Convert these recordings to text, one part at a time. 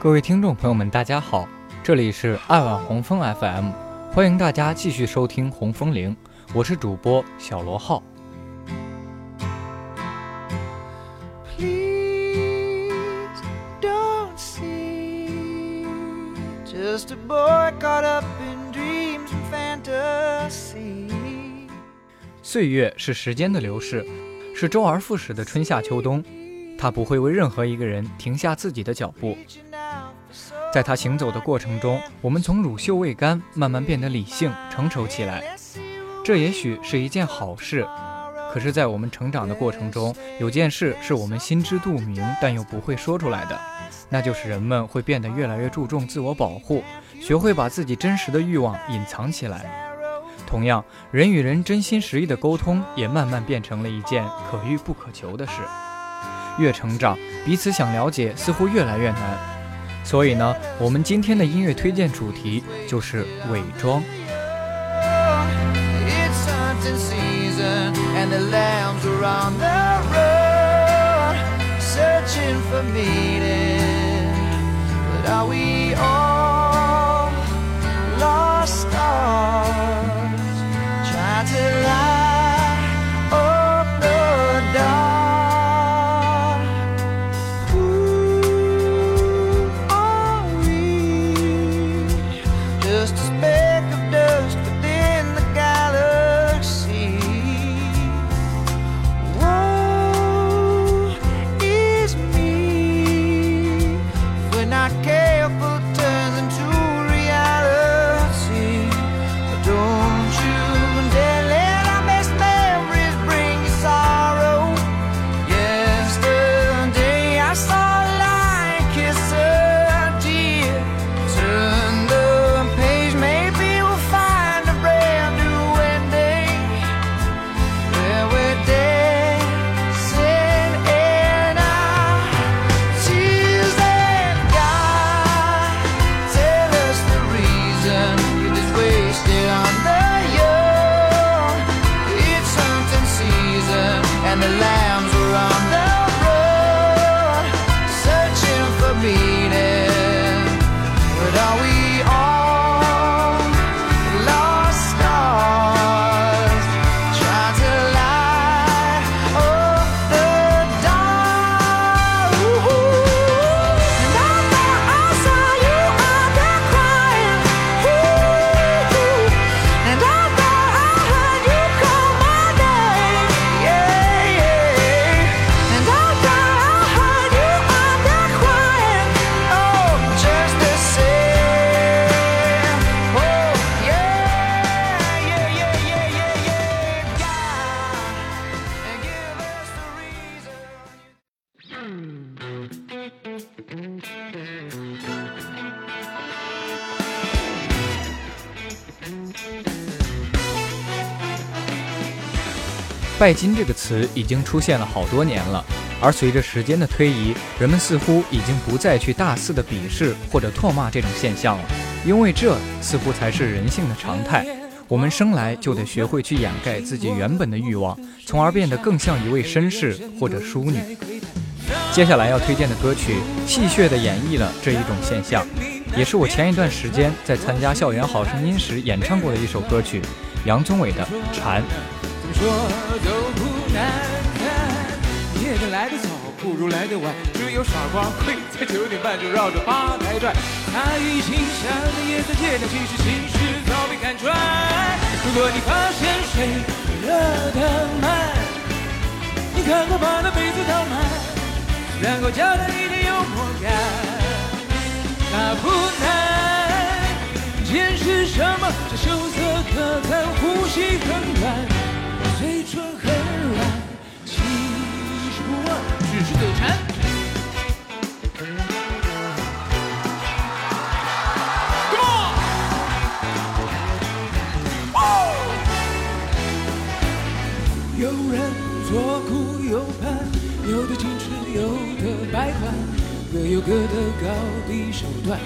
各位听众朋友们，大家好，这里是爱晚红枫 FM，欢迎大家继续收听红枫铃，我是主播小罗浩。岁月是时间的流逝，是周而复始的春夏秋冬，它不会为任何一个人停下自己的脚步。在他行走的过程中，我们从乳臭未干慢慢变得理性成熟起来，这也许是一件好事。可是，在我们成长的过程中，有件事是我们心知肚明但又不会说出来的，那就是人们会变得越来越注重自我保护，学会把自己真实的欲望隐藏起来。同样，人与人真心实意的沟通也慢慢变成了一件可遇不可求的事。越成长，彼此想了解似乎越来越难。所以呢，我们今天的音乐推荐主题就是伪装。拜金这个词已经出现了好多年了，而随着时间的推移，人们似乎已经不再去大肆的鄙视或者唾骂这种现象了，因为这似乎才是人性的常态。我们生来就得学会去掩盖自己原本的欲望，从而变得更像一位绅士或者淑女。接下来要推荐的歌曲，戏谑地演绎了这一种现象，也是我前一段时间在参加校园好声音时演唱过的一首歌曲，杨宗纬的《蝉》。说都不难看，夜店来的早，不如来的晚。只有傻瓜会在九点半就绕着吧台转。他已经想的夜色渐亮，其实心事早被看穿。如果你发现谁热得慢，你赶快把那杯子倒满，然后加点一点幽默感。那不难，见识什么？这羞涩可餐，呼吸很软。嘴唇很软，其实不问，只是嘴馋。有人左顾右盼，有的矜持，有的摆款，各有各的高低手段，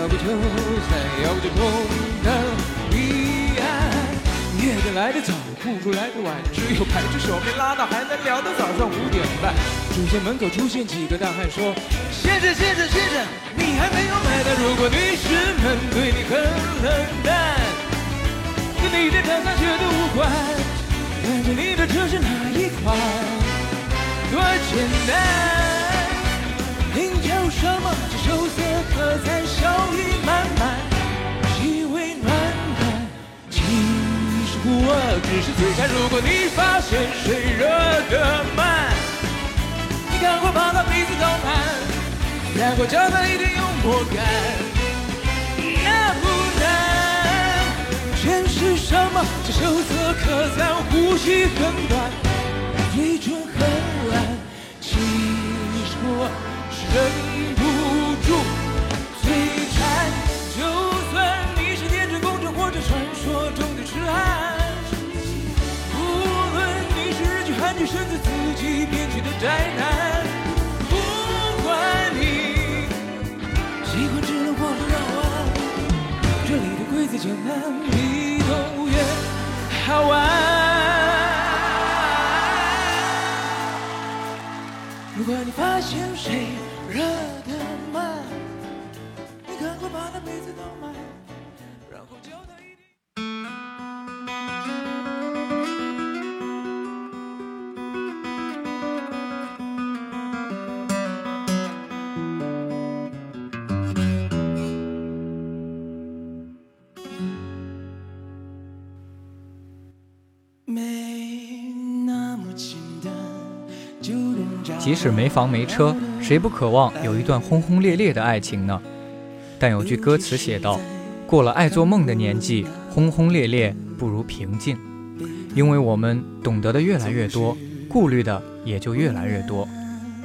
要不就在，要不就碰个彼岸。夜得来的早，不如来的晚，只有排着手没拉到，还能聊到早上五点半。只见门口出现几个大汉说：“先生，先生，先生，你还没有买单。如果女士们对你很冷淡，跟你的长相绝对无关。反正你的车是哪一款？多简单。您叫什么？这羞涩可餐，笑意满满，气味暖暖。其实我只是嘴馋。如果你发现水热得慢，你赶快把它鼻子倒满，然后加上一点幽默感，那不难。全是什么？这羞涩可餐，呼吸很短，嘴唇很烂。其实我。忍不住传说中的痴汉，无论你是日剧韩剧，甚至自己编剧的宅男，不管你喜欢直路或者绕弯，这里的规则简单，比动物园好玩。如果你发现谁。热的慢，你赶快把他杯子倒满，即使没房没车。谁不渴望有一段轰轰烈烈的爱情呢？但有句歌词写道：“过了爱做梦的年纪，轰轰烈烈不如平静。”因为我们懂得的越来越多，顾虑的也就越来越多。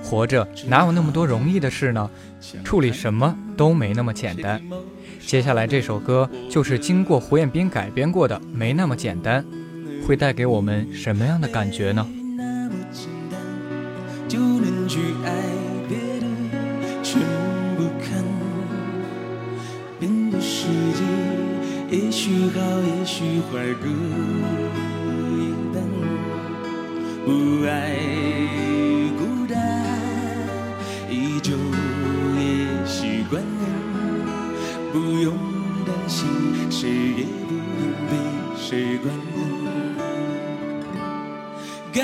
活着哪有那么多容易的事呢？处理什么都没那么简单。接下来这首歌就是经过胡彦斌改编过的《没那么简单》，会带给我们什么样的感觉呢？就能去爱别的全不看，变的世界也许好，也许坏各一半。不爱孤单，依旧也习惯。不用担心，谁也不用被谁管。感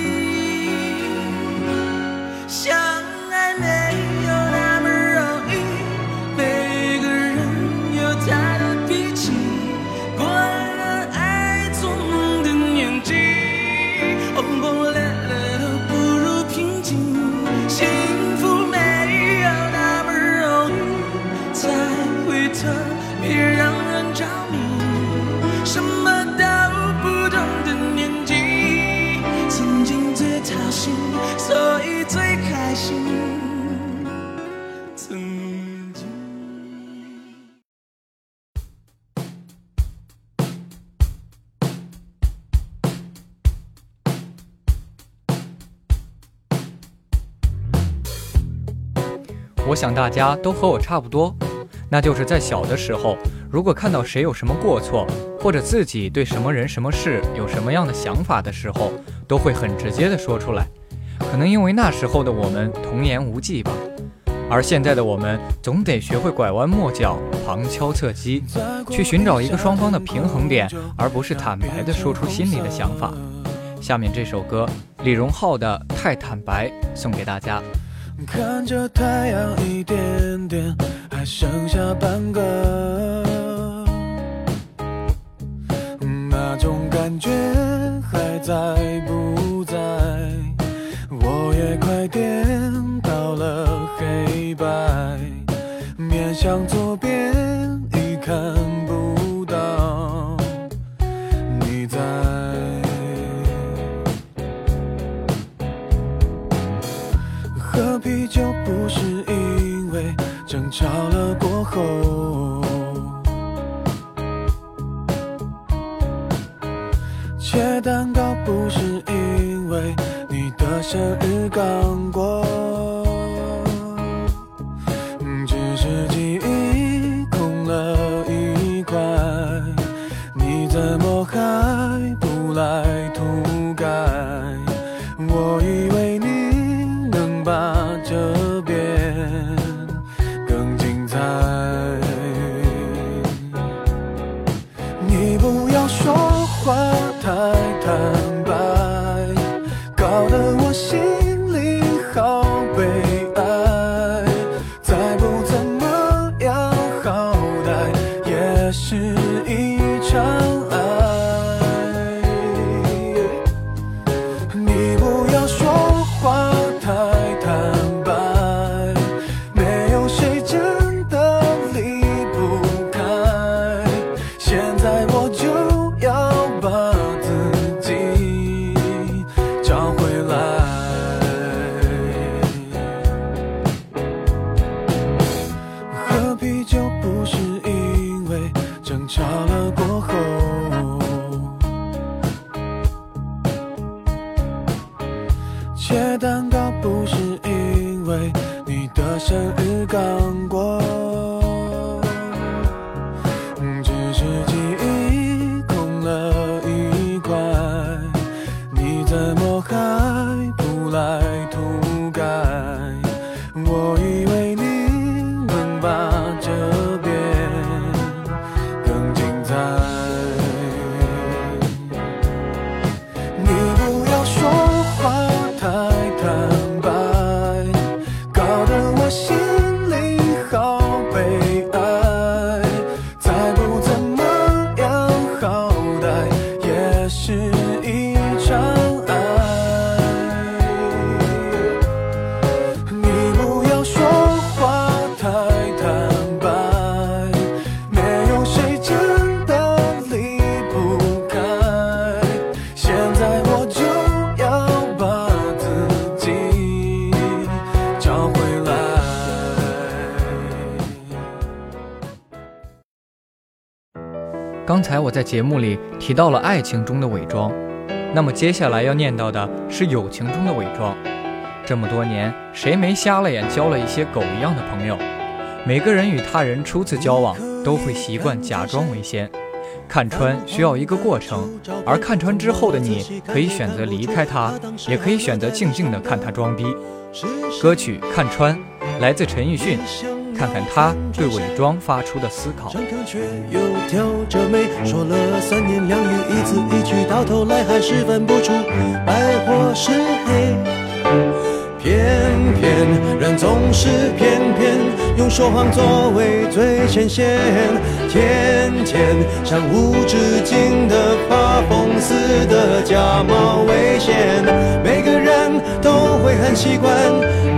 想大家都和我差不多，那就是在小的时候，如果看到谁有什么过错，或者自己对什么人、什么事有什么样的想法的时候，都会很直接的说出来。可能因为那时候的我们童言无忌吧，而现在的我们总得学会拐弯抹角、旁敲侧击，去寻找一个双方的平衡点，而不是坦白的说出心里的想法。下面这首歌，李荣浩的《太坦白》送给大家。看着太阳一点点，还剩下半个，那种感觉还在不在？我也快颠到了黑白，面向左刚才我在节目里提到了爱情中的伪装，那么接下来要念叨的是友情中的伪装。这么多年，谁没瞎了眼交了一些狗一样的朋友？每个人与他人初次交往，都会习惯假装为先。看穿需要一个过程，而看穿之后的你，可以选择离开他，也可以选择静静的看他装逼。歌曲《看穿》来自陈奕迅，看看他对伪装发出的思考。张口却又挑着眉，说了三言两语，一字一句，到头来还是分不出白或是黑。偏偏人总是偏偏用说谎作为最前线，天天像无止境的发疯似的假冒危险。每个人都会很习惯，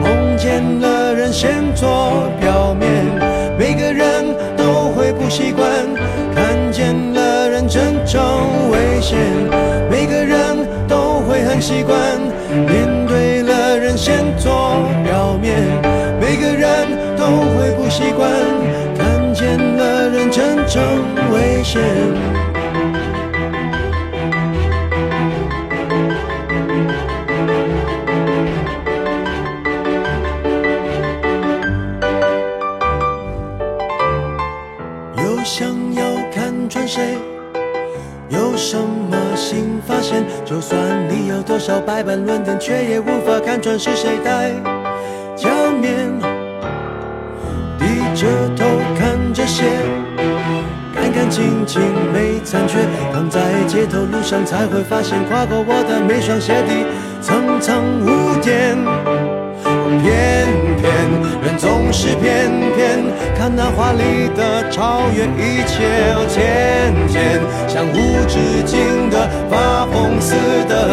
碰见了先做表面，每个人都会不习惯，看见了人真正危险，每个人都会很习惯，面对了人先做表面，每个人都会不习惯，看见了人真正危险。百般论点，却也无法看穿是谁戴假面。低着头看着鞋，干干净净没残缺。躺在街头路上才会发现，跨过我的每双鞋底层层污点。偏偏人总是偏偏看那华丽的超越一切，哦，天天像无止境的发疯似的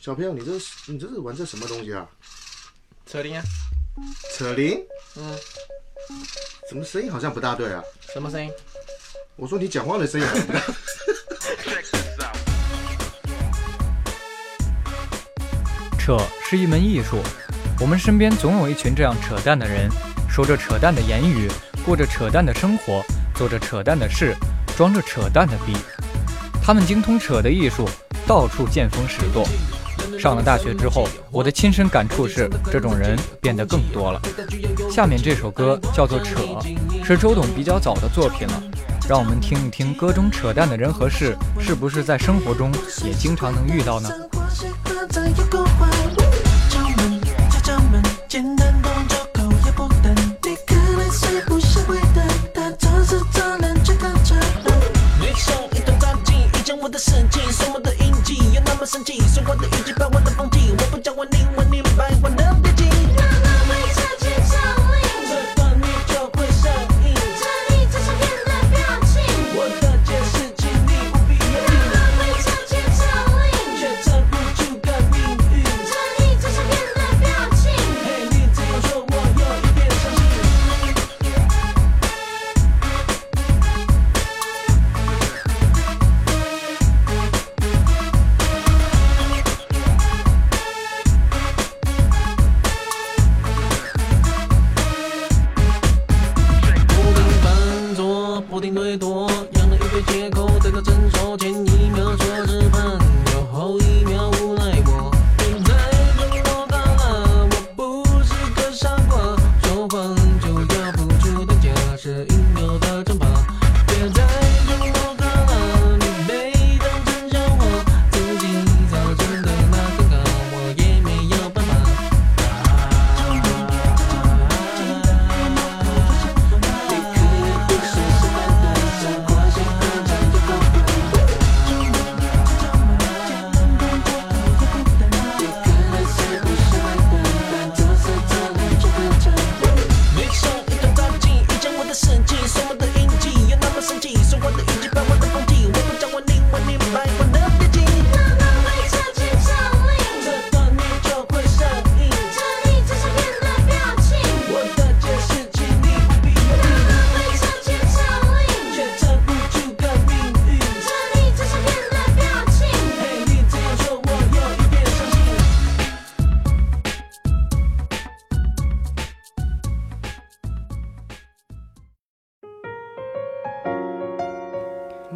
小朋友，你这是你这是玩这什么东西啊？扯铃啊，扯铃？嗯，怎么声音好像不大对啊？什么声音？我说你讲话的声音好像不大。扯是一门艺术，我们身边总有一群这样扯淡的人，说着扯淡的言语，过着扯淡的生活，做着扯淡的事，装着扯淡的逼。他们精通扯的艺术，到处见风使舵。上了大学之后，我的亲身感触是，这种人变得更多了。下面这首歌叫做《扯》，是周董比较早的作品了。让我们听一听歌中扯淡的人和事，是不是在生活中也经常能遇到呢？生气，是我的运气把我的放弃，我不叫我你。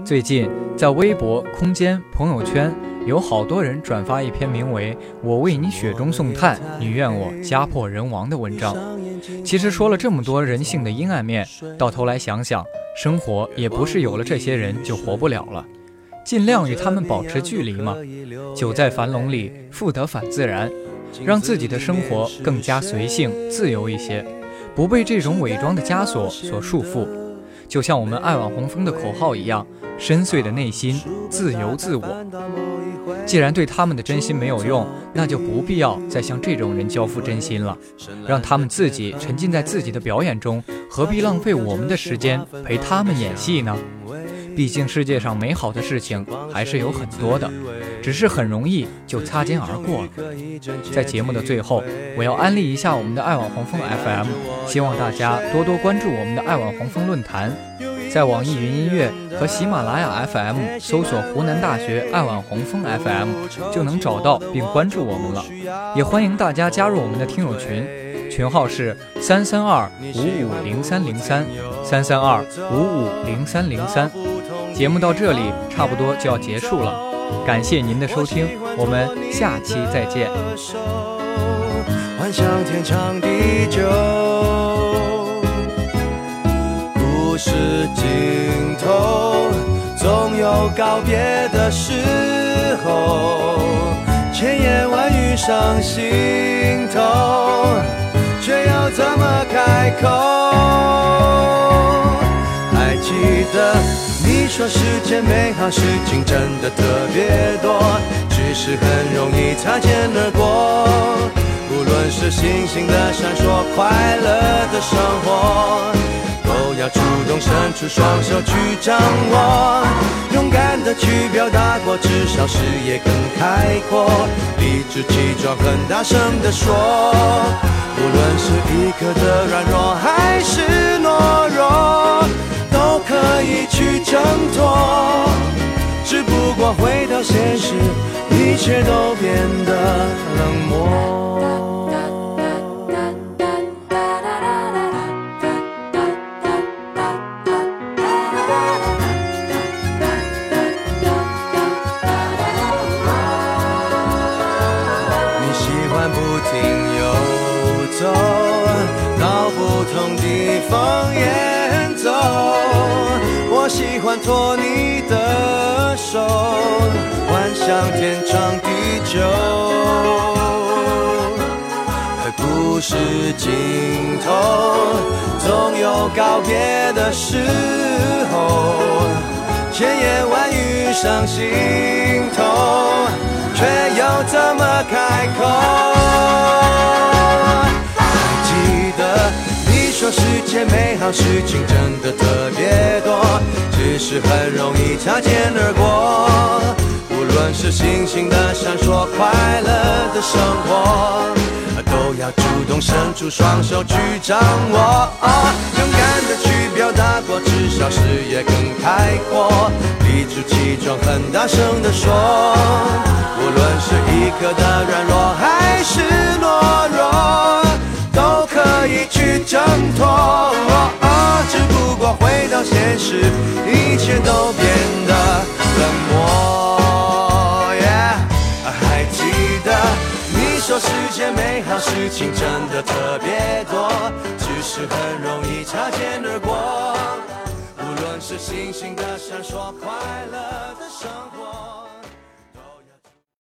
最近在微博、空间、朋友圈，有好多人转发一篇名为《我为你雪中送炭，你愿我家破人亡》的文章。其实说了这么多人性的阴暗面，到头来想想，生活也不是有了这些人就活不了了。尽量与他们保持距离嘛。久在樊笼里，复得返自然，让自己的生活更加随性自由一些，不被这种伪装的枷锁所束缚。就像我们爱网红风的口号一样。深邃的内心，自由自我。既然对他们的真心没有用，那就不必要再向这种人交付真心了。让他们自己沉浸在自己的表演中，何必浪费我们的时间陪他们演戏呢？毕竟世界上美好的事情还是有很多的，只是很容易就擦肩而过了。在节目的最后，我要安利一下我们的爱网黄蜂 FM，希望大家多多关注我们的爱网黄蜂论坛。在网易云音乐和喜马拉雅 FM 搜索“湖南大学爱晚红枫 FM” 就能找到并关注我们了。也欢迎大家加入我们的听友群，群号是三三二五五零三零三三三二五五零三零三。节目到这里差不多就要结束了，感谢您的收听，我们下期再见。天长地久。尽头，总有告别的时候。千言万语上心头，却又怎么开口？还记得你说世间美好事情真的特别多，只是很容易擦肩而过。无论是星星的闪烁，快乐的生活。要主动伸出双手去掌握，勇敢的去表达过，至少视野更开阔，理直气壮，很大声的说，无论是一刻的软弱还是懦弱，都可以去挣脱。只不过回到现实，一切都变得冷漠。到不同地方演奏。我喜欢托你的手，幻想天长地久。而故事尽头，总有告别的时候。千言万语上心头，却又怎么开口？还记得说世界美好事情真的特别多，只是很容易擦肩而过。无论是星星的闪烁，快乐的生活。都要主动伸出双手去掌握，勇敢的去表达过，至少视野更开阔，理直气壮，很大声的说，无论是一刻的软弱还是懦弱，可以去挣脱。只不过回到现实，一切都变得冷漠。还记得你说世界美好事情真的特别多，只是很容易擦肩而过。无论是星星的闪烁，快乐的生活。